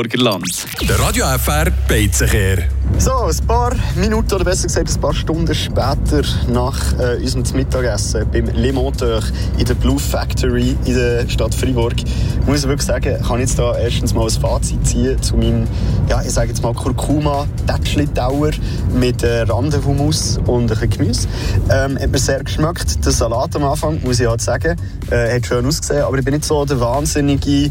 Burgerland. Der Radio FR Beizenkehr. So, ein paar Minuten oder besser gesagt ein paar Stunden später nach äh, unserem Mittagessen beim Le Monteur in der Blue Factory in der Stadt Freiburg, muss ich wirklich sagen, kann ich jetzt da erstens mal ein Fazit ziehen zu meinem, ja, ich sage jetzt mal Kurkuma Tätschli-Dauer mit äh, Randenhummus und ein bisschen Gemüse. Ähm, hat mir sehr geschmeckt. Der Salat am Anfang, muss ich halt sagen, äh, hat schön ausgesehen, aber ich bin nicht so der wahnsinnige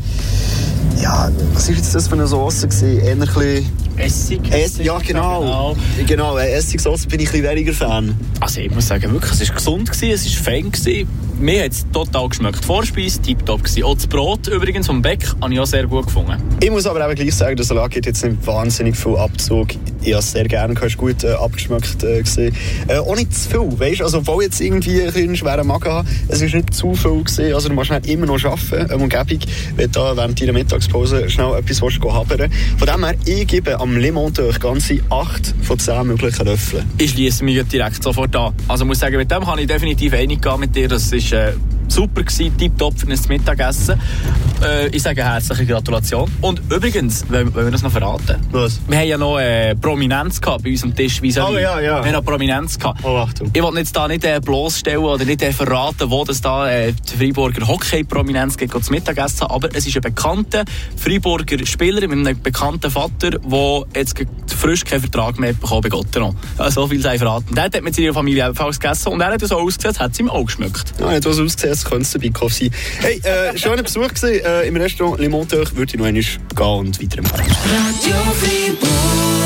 ja, was war jetzt das für eine Sauce? Eher ein bisschen Essig. Es, ja, genau. Genau, äh, Essigsauce bin ich ein bisschen weniger Fan. Also ich muss sagen, wirklich, es war gesund, gewesen, es war fein. Gewesen. Mir hat es total geschmeckt. Die Vorspeise tiptop gewesen. Auch das Brot übrigens vom Beck habe ich auch sehr gut gefunden. Ich muss aber auch gleich sagen, der Salat hat jetzt nicht wahnsinnig viel Abzug. Ich habe es sehr gerne, hast gut äh, abgeschmeckt äh. Äh, auch nicht zu viel, weißt? Also obwohl jetzt irgendwie ein einen schweren Magen habe, es ist nicht zu viel gewesen. Also du musst halt immer noch arbeiten, eine Umgebung, wenn du da während deiner Mittagspause schnell etwas willst, haben Von dem her, ich gebe am Le Monteur ganze 8 von 10 möglichen Löffeln. Ich schließe mich direkt sofort an. Also muss sagen, mit dem kann ich definitiv einig gehen mit dir. Das ist äh, super gewesen, tipptopp für ein Mittagessen. Äh, ich sage herzliche Gratulation. Und übrigens, wollen, wir das noch verraten? Was? Wir haben ja noch äh, Prominenz gehabt bei unserem Tisch. Vis Oh, ja, ja. Wir haben noch Prominenz gehabt. Oh, Achtung. Ich wollte jetzt da nicht äh, bloßstellen oder nicht äh, verraten, wo das da äh, die Freiburger Hockey-Prominenz geht, zum Mittagessen. Aber es ist ein bekannter Freiburger Spieler mit einem bekannten Vater, der jetzt frisch keinen Vertrag mehr bekommen bei Gotteron. Ja, so viel sei verraten. Der hat mit seiner Familie ebenfalls gegessen und er hat so ausgesehen, hat es ihm auch geschmeckt. Ja, hat was ausgesehen, als könnte es der Bikoff sein. Hey, äh, schöner Besuch gewesen, äh, im Restaurant Le Monteur. Würde ich noch einmal gehen und weiterempfehlen. Radio Fribourg.